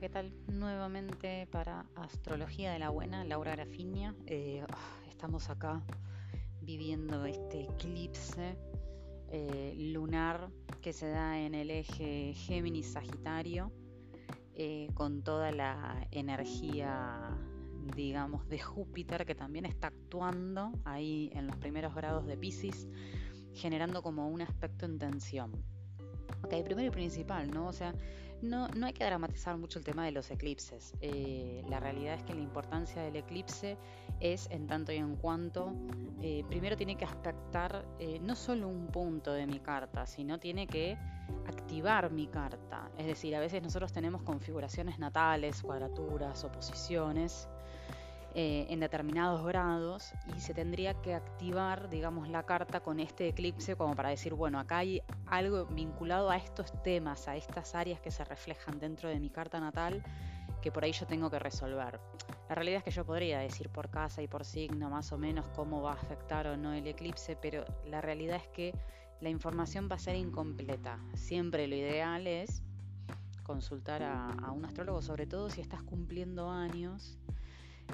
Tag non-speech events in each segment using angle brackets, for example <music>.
¿qué tal? Nuevamente para Astrología de la Buena, Laura Grafiña. Eh, ah, estamos acá viviendo este eclipse eh, lunar que se da en el eje Géminis-Sagitario, eh, con toda la energía, digamos, de Júpiter que también está actuando ahí en los primeros grados de Pisces, generando como un aspecto en tensión. Ok, primero y principal, ¿no? O sea, no, no hay que dramatizar mucho el tema de los eclipses. Eh, la realidad es que la importancia del eclipse es en tanto y en cuanto, eh, primero tiene que aspectar eh, no solo un punto de mi carta, sino tiene que activar mi carta. Es decir, a veces nosotros tenemos configuraciones natales, cuadraturas, oposiciones eh, en determinados grados y se tendría que activar, digamos, la carta con este eclipse como para decir, bueno, acá hay algo vinculado a estos temas, a estas áreas que se reflejan dentro de mi carta natal que por ahí yo tengo que resolver. La realidad es que yo podría decir por casa y por signo más o menos cómo va a afectar o no el eclipse, pero la realidad es que la información va a ser incompleta. Siempre lo ideal es consultar a un astrólogo, sobre todo si estás cumpliendo años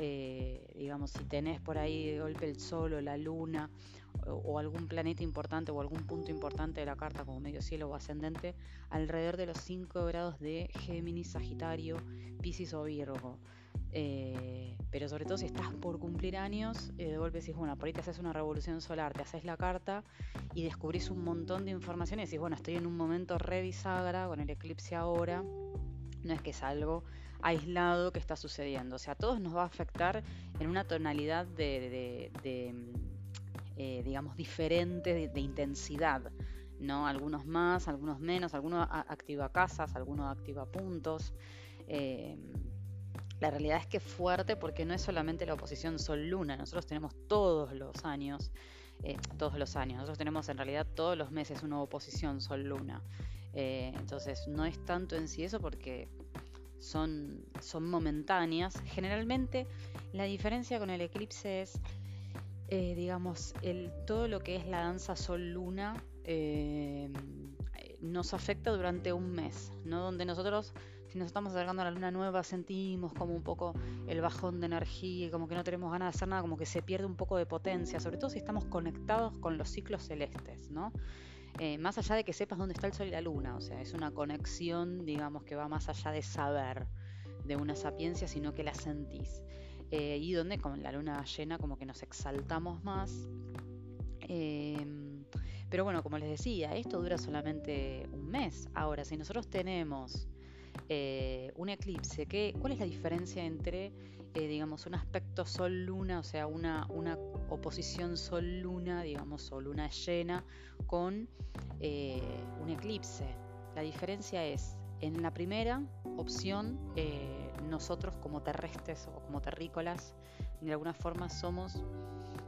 eh, digamos, si tenés por ahí de golpe el sol o la luna o, algún planeta importante o algún punto importante de la carta como medio cielo o ascendente, alrededor de los 5 grados de Géminis, Sagitario, Pisces o Virgo. Eh, pero sobre todo si estás por cumplir años, eh, de golpe decís, bueno, por ahí te haces una revolución solar, te haces la carta y descubrís un montón de información y decís, bueno, estoy en un momento re bisagra con el eclipse ahora, no es que es algo aislado que está sucediendo. O sea, a todos nos va a afectar en una tonalidad de, eh, digamos, diferente de, intensidad. ¿no? Algunos más, algunos menos, algunos activa casas, algunos activa puntos. Eh, la realidad es que es fuerte porque no es solamente la oposición Sol-Luna, nosotros tenemos todos los años, eh, todos los años, nosotros tenemos en realidad todos los meses una oposición Sol-Luna. entonces no es tanto en sí eso porque son, son momentáneas. Generalmente la diferencia con el eclipse es, eh, digamos, el, todo lo que es la danza sol-luna eh, nos afecta durante un mes, ¿no? Donde nosotros, si nos estamos acercando a la luna nueva, sentimos como un poco el bajón de energía, como que no tenemos ganas de hacer nada, como que se pierde un poco de potencia, sobre todo si estamos conectados con los ciclos celestes, ¿no? Eh, más allá de que sepas dónde está el sol y la luna, o sea, es una conexión, digamos, que va más allá de saber de una sapiencia, sino que la sentís. Eh, y donde con la luna llena como que nos exaltamos más. Em, pero bueno, como les decía, esto dura solamente un mes. Ahora, si nosotros tenemos eh, un eclipse, ¿qué, ¿cuál es la diferencia entre, digamos, un aspecto sol-luna, o sea, una, una oposición sol-luna, digamos, sol-luna llena, con eh, un eclipse. La diferencia es, en la primera opción, eh, nosotros como terrestres o como terrícolas, de alguna forma somos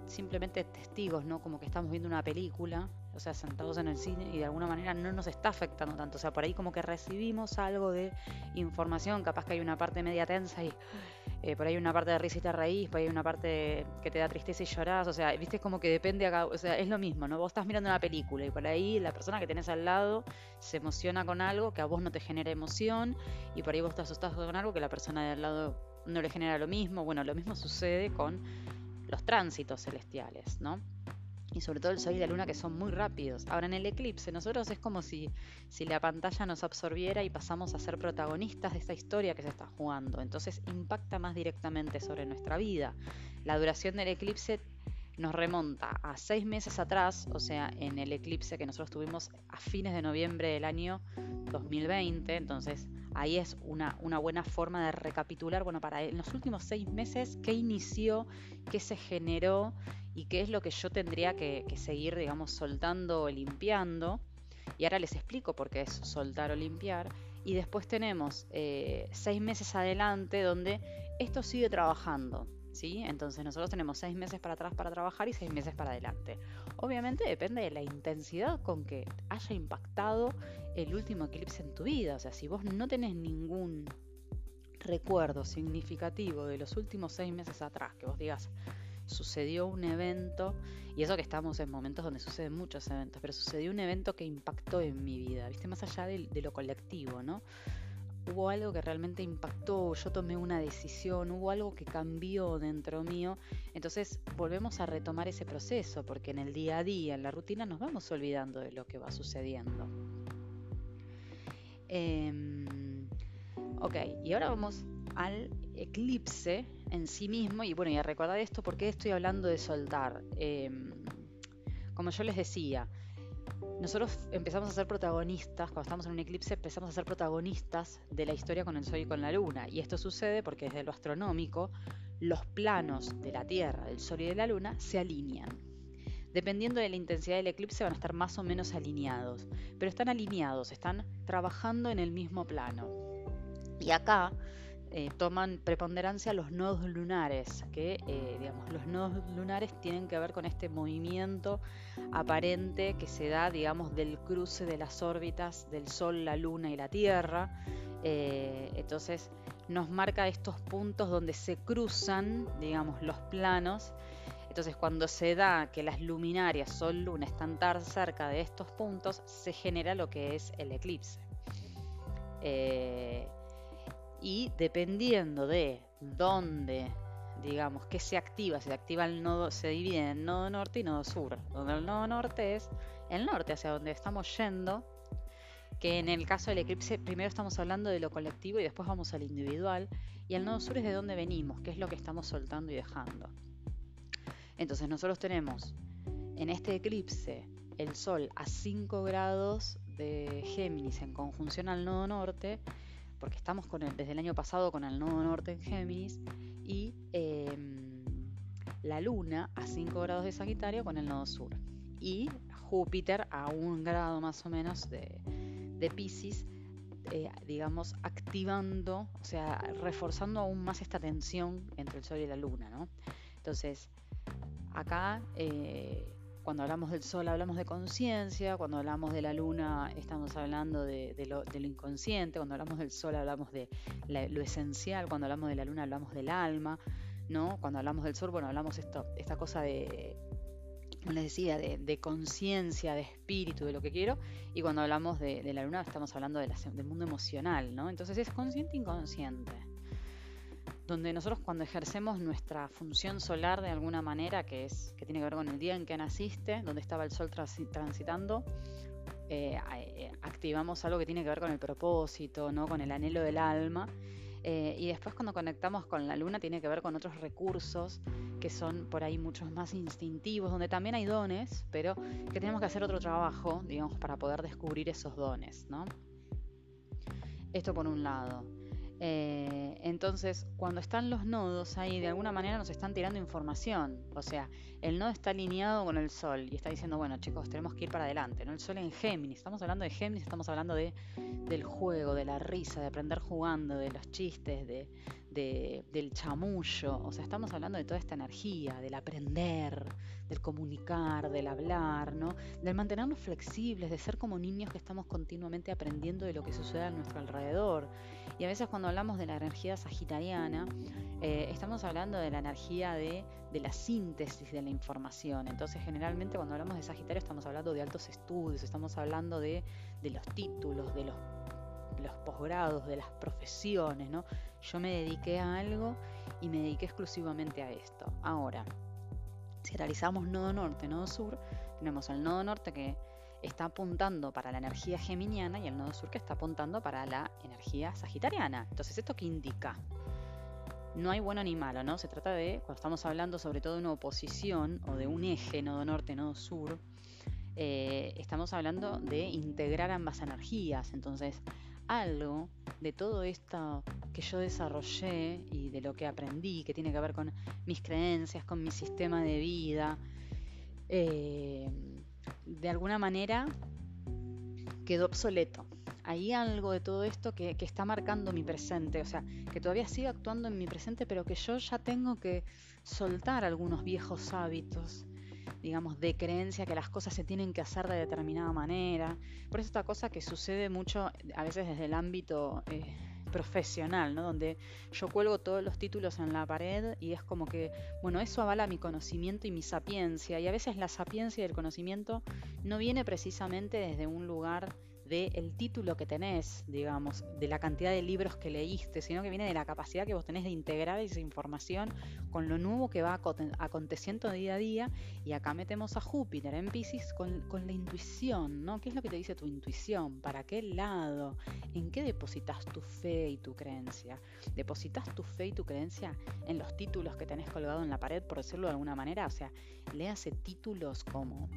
simplemente testigos, ¿no? Como que estamos viendo una película, o sea, sentados en el cine y de alguna manera no nos está afectando tanto. O sea, por ahí como que recibimos algo de información, capaz que hay una parte media tensa y eh, por ahí una parte de risa y te reís, por ahí una parte que te da tristeza y llorás, o sea, viste, es como que depende acá, o sea, es lo mismo, ¿no? Vos estás mirando una película y por ahí la persona que tenés al lado se emociona con algo que a vos no te genera emoción y por ahí vos te asustás con algo que la persona de al lado no le genera lo mismo, bueno, lo mismo sucede con los tránsitos celestiales, ¿no? y sobre todo el sol y la luna que son muy rápidos. Ahora en el eclipse nosotros es como si, si la pantalla nos absorbiera y pasamos a ser protagonistas de esta historia que se está jugando. Entonces impacta más directamente sobre nuestra vida. La duración del eclipse nos remonta a seis meses atrás, o sea, en el eclipse que nosotros tuvimos a fines de noviembre del año 2020. Entonces ahí es una, buena forma de recapitular, bueno, para en los últimos seis meses, qué inició, qué se generó y qué es lo que yo tendría que, seguir, digamos, soltando o limpiando. Y ahora les explico por qué es soltar o limpiar. Y después tenemos eh, seis meses adelante donde esto sigue trabajando. ¿Sí? Entonces nosotros tenemos seis meses para atrás para trabajar y seis meses para adelante. Obviamente depende de la intensidad con que haya impactado el último eclipse en tu vida. O sea, si vos no tenés ningún recuerdo significativo de los últimos seis meses atrás, que vos digas, sucedió un evento, y eso que estamos en momentos donde suceden muchos eventos, pero sucedió un evento que impactó en mi vida, ¿viste? Más allá de, lo colectivo, ¿no? Hubo algo que realmente impactó, yo tomé una decisión, hubo algo que cambió dentro mío. Entonces volvemos a retomar ese proceso, porque en el día a día, en la rutina, nos vamos olvidando de lo que va sucediendo. Em, ok, y ahora vamos al eclipse en sí mismo. Y bueno, y a recordar esto, porque estoy hablando de soltar? Em, como yo les decía, nosotros empezamos a ser protagonistas, cuando estamos en un eclipse, empezamos a ser protagonistas de la historia con el Sol y con la Luna. Y esto sucede porque desde lo astronómico, los planos de la Tierra, del Sol y de la Luna se alinean. Dependiendo de la intensidad del eclipse van a estar más o menos alineados, pero están alineados, están trabajando en el mismo plano. Y acá eh, toman preponderancia los nodos lunares, que eh, digamos, los nodos lunares tienen que ver con este movimiento aparente que se da digamos, del cruce de las órbitas del Sol, la Luna y la Tierra. Eh, entonces nos marca estos puntos donde se cruzan digamos, los planos. Entonces cuando se da que las luminarias Sol-Luna están tan cerca de estos puntos, se genera lo que es el eclipse y dependiendo de dónde, digamos, que se activa, se activa el nodo, se divide en nodo norte y nodo sur, donde el nodo norte es el norte, hacia donde estamos yendo, que en el caso del eclipse primero estamos hablando de lo colectivo y después vamos al individual, y el nodo sur es de dónde venimos, que es lo que estamos soltando y dejando. Entonces nosotros tenemos en este eclipse el Sol a 5 grados de Géminis en conjunción al nodo norte, porque estamos con desde el año pasado con el nodo norte en Géminis y em, la Luna a 5 grados de Sagitario con el nodo sur y Júpiter a un grado más o menos de, de Pisces, eh, digamos, activando, o sea, reforzando aún más esta tensión entre el Sol y la Luna, ¿no? Entonces, acá eh, cuando hablamos del sol hablamos de conciencia, cuando hablamos de la luna estamos hablando de, lo, inconsciente, cuando hablamos del sol hablamos de lo esencial, cuando hablamos de la luna hablamos del alma, ¿no? Cuando hablamos del sol, bueno, hablamos esto, esta cosa de, como les decía, de, conciencia, de espíritu, de lo que quiero, y cuando hablamos de, la luna estamos hablando del mundo emocional, ¿no? Entonces es consciente e inconsciente donde nosotros cuando ejercemos nuestra función solar de alguna manera, que es que tiene que ver con el día en que naciste, donde estaba el sol transitando, eh, eh, activamos algo que tiene que ver con el propósito, ¿no? con el anhelo del alma. Eh, y después cuando conectamos con la luna tiene que ver con otros recursos que son por ahí muchos más instintivos, donde también hay dones, pero que tenemos que hacer otro trabajo, digamos, para poder descubrir esos dones, ¿no? Esto por un lado. Eh, entonces, cuando están los nodos ahí, de alguna manera nos están tirando información. O sea, el nodo está alineado con el sol y está diciendo, bueno, chicos, tenemos que ir para adelante. ¿no? El sol en Géminis. Estamos hablando de Géminis, estamos hablando de, del juego, de la risa, de aprender jugando, de los chistes, de, del chamullo. O sea, estamos hablando de toda esta energía, del aprender, del comunicar, del hablar, ¿no? Del mantenernos flexibles, de ser como niños que estamos continuamente aprendiendo de lo que sucede a nuestro alrededor. Y a veces cuando hablamos de la energía sagitariana, eh, estamos hablando de la energía de, la síntesis de la información. Entonces, generalmente cuando hablamos de Sagitario estamos hablando de altos estudios, estamos hablando de, los títulos, de los los posgrados, de las profesiones, ¿no? Yo me dediqué a algo y me dediqué exclusivamente a esto. Ahora, si realizamos nodo norte, nodo sur, tenemos el nodo norte que está apuntando para la energía geminiana y el nodo sur que está apuntando para la energía sagitariana. Entonces, ¿esto qué indica? No hay bueno ni malo, ¿no? Se trata de, cuando estamos hablando sobre todo de una oposición o de un eje, nodo norte, nodo sur, eh, estamos hablando de integrar ambas energías. Entonces, algo de todo esto que yo desarrollé y de lo que aprendí, que tiene que ver con mis creencias, con mi sistema de vida, eh, de alguna manera quedó obsoleto. Hay algo de todo esto que, que, está marcando mi presente, o sea, que todavía sigue actuando en mi presente, pero que yo ya tengo que soltar algunos viejos hábitos digamos, de creencia que las cosas se tienen que hacer de determinada manera. Por eso esta cosa que sucede mucho a veces desde el ámbito eh, profesional, ¿no? Donde yo cuelgo todos los títulos en la pared y es como que, bueno, eso avala mi conocimiento y mi sapiencia. Y a veces la sapiencia y el conocimiento no viene precisamente desde un lugar del título que tenés, digamos, de la cantidad de libros que leíste, sino que viene de la capacidad que vos tenés de integrar esa información con lo nuevo que va aconteciendo día a día. Y acá metemos a Júpiter en Pisces con, con la intuición, ¿no? ¿Qué es lo que te dice tu intuición? ¿Para qué lado? ¿En qué depositas tu fe y tu creencia? ¿Depositas tu fe y tu creencia en los títulos que tenés colgado en la pared, por decirlo de alguna manera? O sea, léase títulos como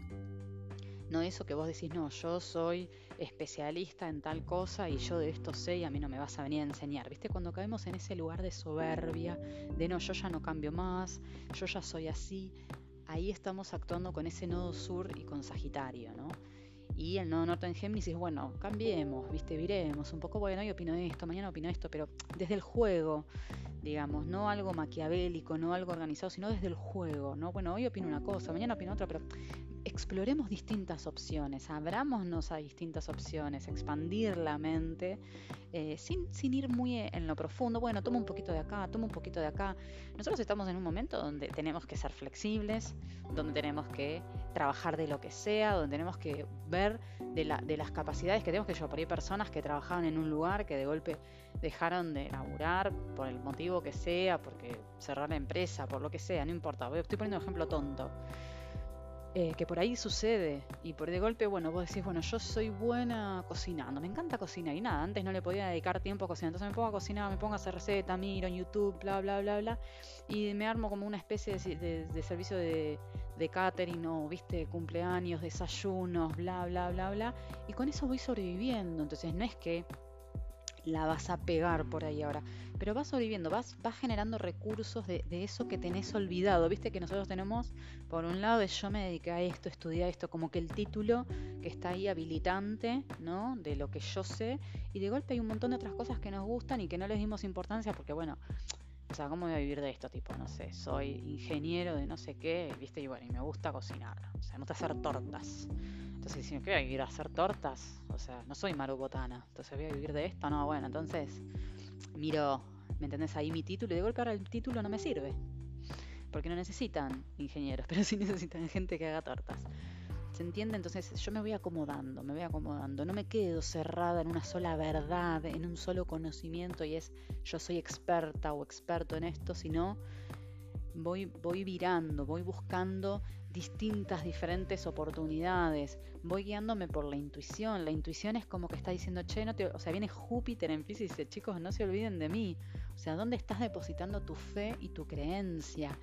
no eso que vos decís, no, yo soy especialista en tal cosa y yo de esto sé y a mí no me vas a venir a enseñar. ¿Viste? Cuando caemos en ese lugar de soberbia, de no, yo ya no cambio más, yo ya soy así, ahí estamos actuando con ese nodo sur y con Sagitario, ¿no? Y el nodo norte en Géminis es, bueno, cambiemos, ¿viste? Viremos un poco, bueno, hoy opino esto, mañana opino esto, pero desde el juego, digamos, no algo maquiavélico, no algo organizado, sino desde el juego, ¿no? Bueno, hoy opino una cosa, mañana opino otra, pero exploremos distintas opciones, abrámonos a distintas opciones, expandir la mente eh, sin, ir muy en lo profundo. Bueno, toma un poquito de acá, toma un poquito de acá. Nosotros estamos en un momento donde tenemos que ser flexibles, donde tenemos que trabajar de lo que sea, donde tenemos que ver de, las capacidades que tenemos, que yo por ahí personas que trabajaban en un lugar que de golpe dejaron de laburar por el motivo que sea, porque cerrar la empresa, por lo que sea, no importa. Estoy poniendo un ejemplo tonto. Eh, que por ahí sucede y por de golpe, bueno, vos decís, bueno, yo soy buena cocinando, me encanta cocinar y nada, antes no le podía dedicar tiempo a cocinar, entonces me pongo a cocinar, me pongo a hacer recetas, miro en YouTube, bla, bla, bla, bla, y me armo como una especie de, servicio de, de, catering o, viste, cumpleaños, desayunos, bla, bla, bla, bla, y con eso voy sobreviviendo, entonces no es que la vas a pegar por ahí ahora. Pero vas sobreviviendo, vas, vas generando recursos de, eso que tenés olvidado. Viste que nosotros tenemos, por un lado, de yo me dediqué a esto, estudié esto, como que el título que está ahí habilitante, ¿no? De lo que yo sé. Y de golpe hay un montón de otras cosas que nos gustan y que no les dimos importancia porque, bueno, o sea, ¿cómo voy a vivir de esto? Tipo, no sé, soy ingeniero de no sé qué, ¿viste? Y bueno, y me gusta cocinar. O sea, me gusta hacer tortas. Entonces, si me voy a ir a hacer tortas, o sea, no soy marubotana, entonces voy a vivir de esto, no, bueno, entonces miro, ¿me entendés? Ahí mi título y de golpe ahora el título no me sirve. Porque no necesitan ingenieros, <laughs> pero sí necesitan gente que haga tortas. ¿Se entiende? Entonces yo me voy acomodando, me voy acomodando. No me quedo cerrada en una sola verdad, en un solo conocimiento y es yo soy experta o experto en esto, sino voy, voy virando, voy buscando distintas, diferentes oportunidades. Voy guiándome por la intuición. La intuición es como que está diciendo, che, no te... o sea, viene Júpiter en Pisces y dice, chicos, no se olviden de mí. O sea, ¿dónde estás depositando tu fe y tu creencia?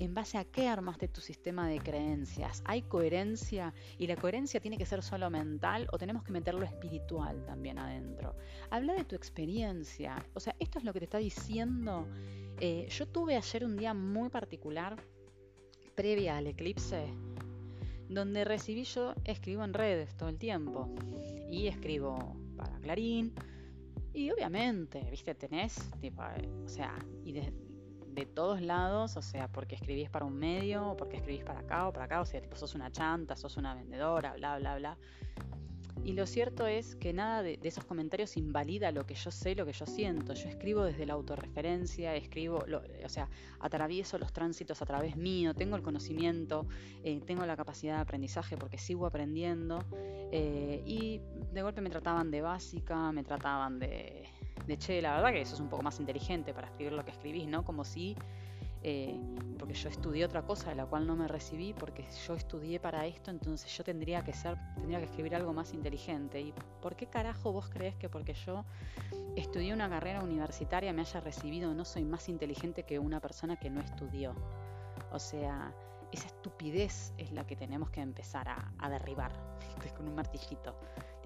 ¿En base a qué armaste tu sistema de creencias? ¿Hay coherencia? ¿Y la coherencia tiene que ser solo mental o tenemos que meterlo espiritual también adentro? Habla de tu experiencia. O sea, esto es lo que te está diciendo. Eh, yo tuve ayer un día muy particular previa al eclipse, donde recibí yo, escribo en redes todo el tiempo y escribo para Clarín y obviamente, viste, tenés, tipo, o sea, y de, de todos lados, o sea, porque escribís para un medio, o porque escribís para acá o para acá, o sea, tipo, sos una chanta, sos una vendedora, bla, bla, bla. Y lo cierto es que nada de, esos comentarios invalida lo que yo sé, lo que yo siento. Yo escribo desde la autorreferencia, escribo, o sea, atravieso los tránsitos a través mío, tengo el conocimiento, eh, tengo la capacidad de aprendizaje porque sigo aprendiendo. Eh, y de golpe me trataban de básica, me trataban de, de che, la verdad que eso es un poco más inteligente para escribir lo que escribís, ¿no? Como si eh, porque yo estudié otra cosa de la cual no me recibí, porque yo estudié para esto, entonces yo tendría que ser, tendría que escribir algo más inteligente. ¿Y por qué carajo vos crees que porque yo estudié una carrera universitaria me haya recibido no soy más inteligente que una persona que no estudió? O sea, esa estupidez es la que tenemos que empezar a, a derribar <laughs> con un martillito.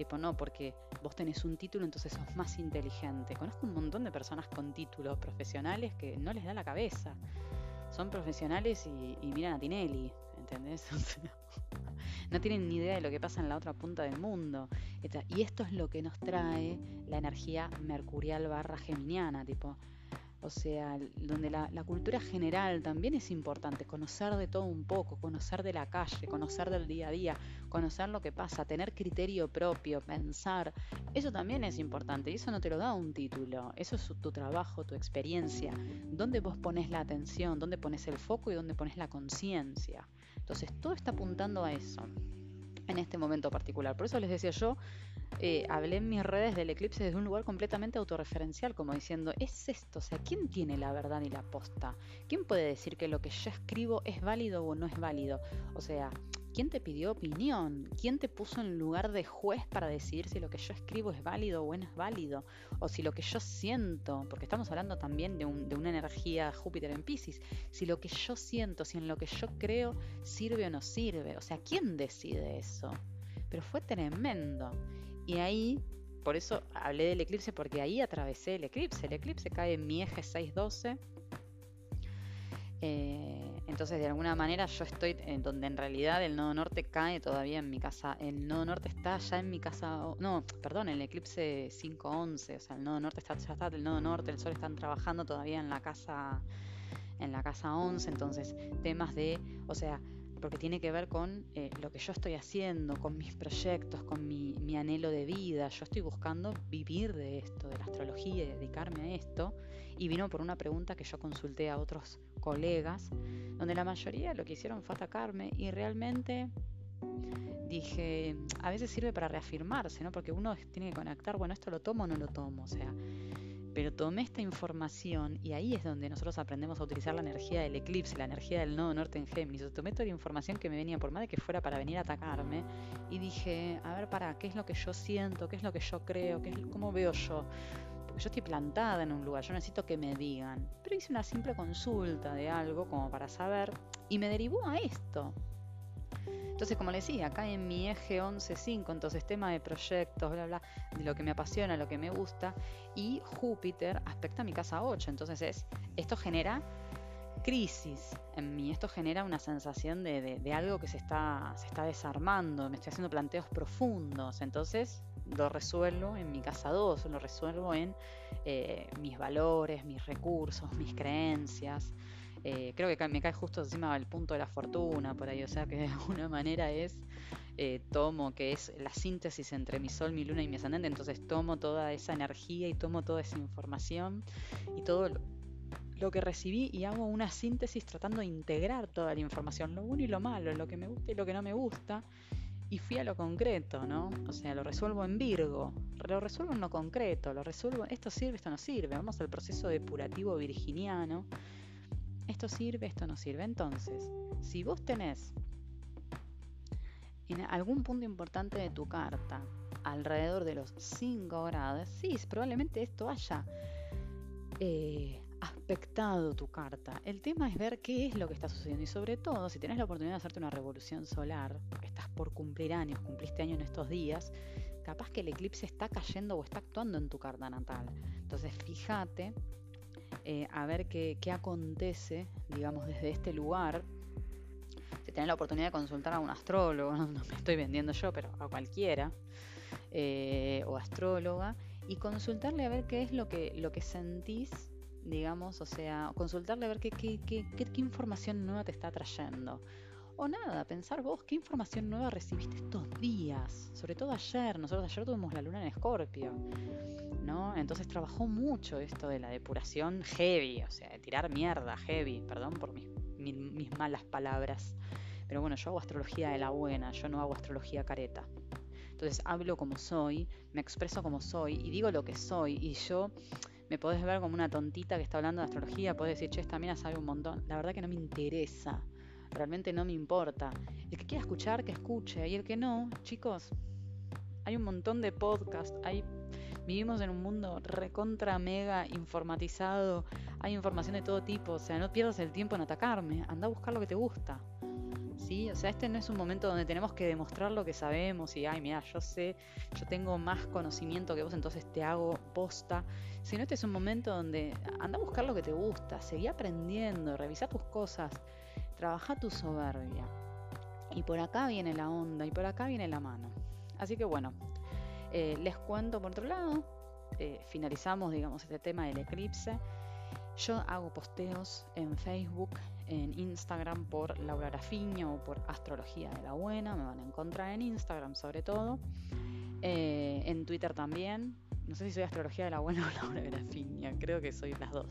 Tipo, no, porque vos tenés un título, entonces sos más inteligente. Conozco un montón de personas con títulos profesionales que no les da la cabeza. Son profesionales y, miran a Tinelli, ¿entendés? <laughs> no tienen ni idea de lo que pasa en la otra punta del mundo. Y esto es lo que nos trae la energía mercurial barra geminiana, tipo, o sea, donde la, cultura general también es importante, conocer de todo un poco, conocer de la calle, conocer del día a día, conocer lo que pasa, tener criterio propio, pensar, eso también es importante y eso no te lo da un título, eso es tu trabajo, tu experiencia, dónde vos pones la atención, dónde pones el foco y dónde pones la conciencia. Entonces, todo está apuntando a eso. en este momento particular. Por eso les decía yo, eh, hablé en mis redes del eclipse desde un lugar completamente autorreferencial, como diciendo, es esto, o sea, ¿quién tiene la verdad y la posta? ¿Quién puede decir que lo que yo escribo es válido o no es válido? O sea, ¿quién te pidió opinión? ¿Quién te puso en lugar de juez para decidir si lo que yo escribo es válido o no es válido? O si lo que yo siento, porque estamos hablando también de, de una energía Júpiter en Pisces, si lo que yo siento, si en lo que yo creo sirve o no sirve. O sea, ¿quién decide eso? Pero fue tremendo. Y ahí, por eso hablé del eclipse, porque ahí atravesé el eclipse. El eclipse cae en mi eje 612. Eh, entonces, de alguna manera, yo estoy en donde en realidad el nodo norte cae todavía en mi casa. El nodo norte está ya en mi casa. No, perdón, el eclipse 511. O sea, el nodo norte está, ya está, el nodo norte, el sol están trabajando todavía en la casa en la casa 11, entonces temas de, o sea, porque tiene que ver con eh, lo que yo estoy haciendo, con mis proyectos, con mi, anhelo de vida. Yo estoy buscando vivir de esto, de la astrología y dedicarme a esto. Y vino por una pregunta que yo consulté a otros colegas, donde la mayoría lo que hicieron fue atacarme y realmente dije, a veces sirve para reafirmarse, ¿no? Porque uno tiene que conectar, bueno, esto lo tomo o no lo tomo, o sea, pero tomé esta información y ahí es donde nosotros aprendemos a utilizar la energía del eclipse, la energía del nodo norte en Géminis. Tomé toda la información que me venía por de que fuera para venir a atacarme y dije, a ver, para, ¿qué es lo que yo siento? ¿Qué es lo que yo creo? ¿Qué es, ¿Cómo veo yo? Porque yo estoy plantada en un lugar, yo necesito que me digan. Pero hice una simple consulta de algo como para saber y me derivó a esto. Entonces, como les decía, acá en mi eje 11.5, entonces tema de proyectos, bla, bla, de lo que me apasiona, lo que me gusta, y Júpiter aspecta mi casa 8. Entonces, es, esto genera crisis en mí, esto genera una sensación de, algo que se está, se está desarmando, me estoy haciendo planteos profundos. Entonces, lo resuelvo en mi casa 2, lo resuelvo en eh, mis valores, mis recursos, mis creencias. Eh, creo que me cae justo encima del punto de la fortuna por ahí, o sea que de <laughs> alguna manera es, eh, tomo, que es la síntesis entre mi sol, mi luna y mi ascendente, entonces tomo toda esa energía y tomo toda esa información y todo lo, que recibí y hago una síntesis tratando de integrar toda la información, lo bueno y lo malo, lo que me gusta y lo que no me gusta. Y fui a lo concreto, ¿no? O sea, lo resuelvo en Virgo, lo resuelvo en lo concreto, lo resuelvo, esto sirve, esto no sirve, vamos al proceso depurativo virginiano, esto sirve, esto no sirve. Entonces, si vos tenés en algún punto importante de tu carta alrededor de los 5 grados, sí, probablemente esto haya eh, aspectado tu carta. El tema es ver qué es lo que está sucediendo y sobre todo si tenés la oportunidad de hacerte una revolución solar, estás por cumplir años, cumpliste año en estos días, capaz que el eclipse está cayendo o está actuando en tu carta natal. Entonces fíjate eh, a ver qué, acontece, digamos, desde este lugar. Si tenés la oportunidad de consultar a un astrólogo, <laughs> no, me estoy vendiendo yo, pero a cualquiera, eh, o astróloga, y consultarle a ver qué es lo que, lo que sentís, digamos, o sea, consultarle a ver qué, qué, qué, qué información nueva te está trayendo. O nada, pensar vos qué información nueva recibiste estos días, sobre todo ayer, nosotros ayer tuvimos la luna en Escorpio. ¿No? Entonces trabajó mucho esto de la depuración heavy, o sea, de tirar mierda heavy, perdón por mis, malas palabras. Pero bueno, yo hago astrología de la buena, yo no hago astrología careta. Entonces hablo como soy, me expreso como soy y digo lo que soy y yo me podés ver como una tontita que está hablando de astrología, podés decir, che, esta mina sabe un montón. La verdad que no me interesa, realmente no me importa. El que quiera escuchar, que escuche, y el que no, chicos, hay un montón de podcasts, hay Vivimos en un mundo recontra mega informatizado, hay información de todo tipo, o sea, no pierdas el tiempo en atacarme, anda a buscar lo que te gusta. ¿Sí? O sea, este no es un momento donde tenemos que demostrar lo que sabemos y, ay, mira, yo sé, yo tengo más conocimiento que vos, entonces te hago posta. Sino este es un momento donde anda a buscar lo que te gusta, seguí aprendiendo, revisa tus cosas, trabaja tu soberbia. Y por acá viene la onda y por acá viene la mano. Así que bueno, eh, les cuento por otro lado, eh, finalizamos digamos este tema del eclipse. Yo hago posteos en Facebook, en Instagram por Laura Grafiña o por Astrología de la Buena, me van a encontrar en Instagram sobre todo, eh, en Twitter también, no sé si soy Astrología de la Buena o <laughs> Laura Grafiña, creo que soy las dos.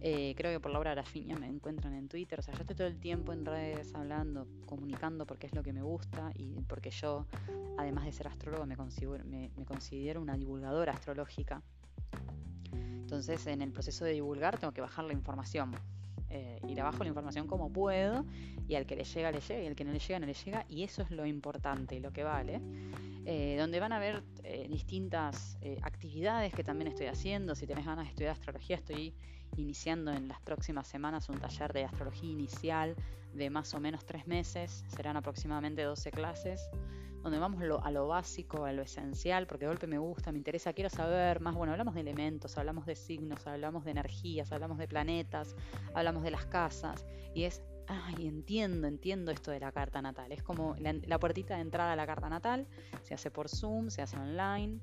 Eh, creo que por Laura Arafiña me encuentran en Twitter. O sea, yo estoy todo el tiempo en redes hablando, comunicando porque es lo que me gusta y porque yo, además de ser astrólogo, me considero, me, considero una divulgadora astrológica. Entonces, en el proceso de divulgar tengo que bajar la información. Eh, y la bajo la información como puedo y al que le llega le llega y al que no le llega no le llega y eso es lo importante y lo que vale eh, donde van a haber eh, distintas actividades que también estoy haciendo. Si tenés ganas de estudiar astrología, estoy iniciando en las próximas semanas un taller de astrología inicial de más o menos tres meses. Serán aproximadamente 12 clases, donde vamos a lo básico, a lo esencial, porque de golpe me gusta, me interesa, quiero saber más. Bueno, hablamos de elementos, hablamos de signos, hablamos de energías, hablamos de planetas, hablamos de las casas, y es ay, entiendo, entiendo esto de la carta natal. Es como la, puertita de entrada a la carta natal, se hace por Zoom, se hace online.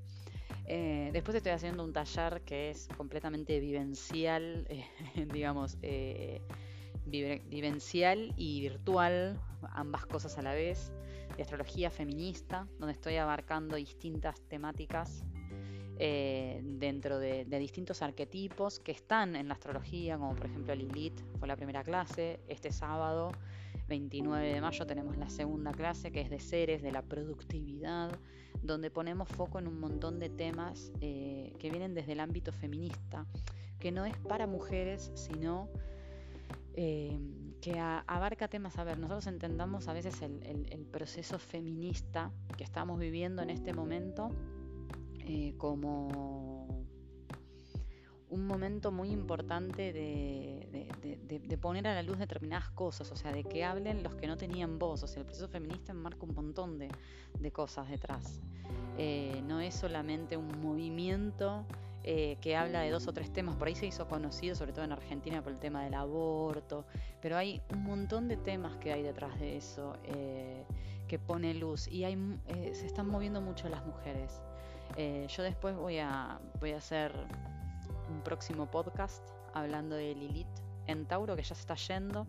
Eh, después estoy haciendo un taller que es completamente vivencial, <laughs> eh, digamos, eh, vivencial y virtual, ambas cosas a la vez, de astrología feminista, donde estoy abarcando distintas temáticas eh, dentro de, distintos arquetipos que están en la astrología, como por ejemplo Lilith fue la primera clase. Este sábado, 29 de mayo, tenemos la segunda clase que es de seres, de la productividad, donde ponemos foco en un montón de temas eh, que vienen desde el ámbito feminista, que no es para mujeres, sino... Eh, que abarca temas, a ver, nosotros entendamos a veces el proceso feminista que estamos viviendo en este momento eh, como un momento muy importante de, poner a la luz determinadas cosas, o sea, de que hablen los que no tenían voz, o sea, el proceso feminista enmarca un montón de, cosas detrás. Eh, no es solamente un movimiento eh, que habla de dos o tres temas, por ahí se hizo conocido, sobre todo en Argentina, por el tema del aborto, pero hay un montón de temas que hay detrás de eso que pone luz y hay, se están moviendo mucho las mujeres. Eh, yo después voy a, voy a hacer próximo podcast hablando de Lilith en Tauro, que ya se está yendo.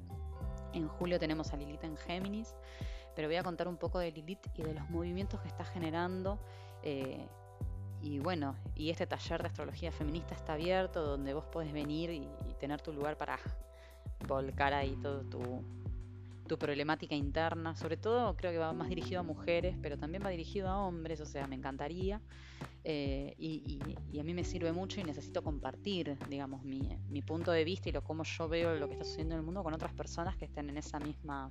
En julio tenemos a Lilith en Géminis, pero voy a contar un poco de Lilith y de los movimientos que está generando. Eh, y bueno, y este taller de astrología feminista está abierto, donde vos podés venir y tener tu lugar para volcar ahí todo tu, tu problemática interna. Sobre todo creo que va más dirigido a mujeres, pero también va dirigido a hombres, o sea, me encantaría. Eh, y, a mí me sirve mucho y necesito compartir, digamos, mi, mi, punto de vista y lo cómo yo veo lo que está sucediendo en el mundo con otras personas que estén en esa misma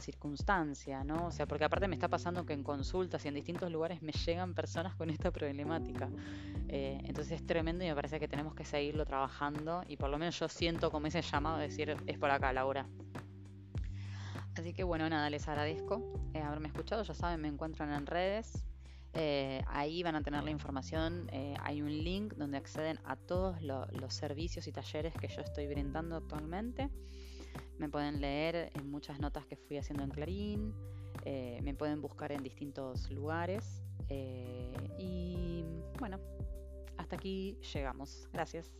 circunstancia, ¿no? O sea, porque aparte me está pasando que en consultas y en distintos lugares me llegan personas con esta problemática. Eh, entonces es tremendo y me parece que tenemos que seguirlo trabajando y por lo menos yo siento como ese llamado de decir, es por acá, Laura. Así que bueno, nada, les agradezco eh, haberme escuchado. Ya saben, me encuentran en redes. Eh, ahí van a tener la información. Eh, hay un link donde acceden a todos los servicios y talleres que yo estoy brindando actualmente. Me pueden leer en muchas notas que fui haciendo en Clarín. me pueden buscar en distintos lugares. y bueno, hasta aquí llegamos. Gracias.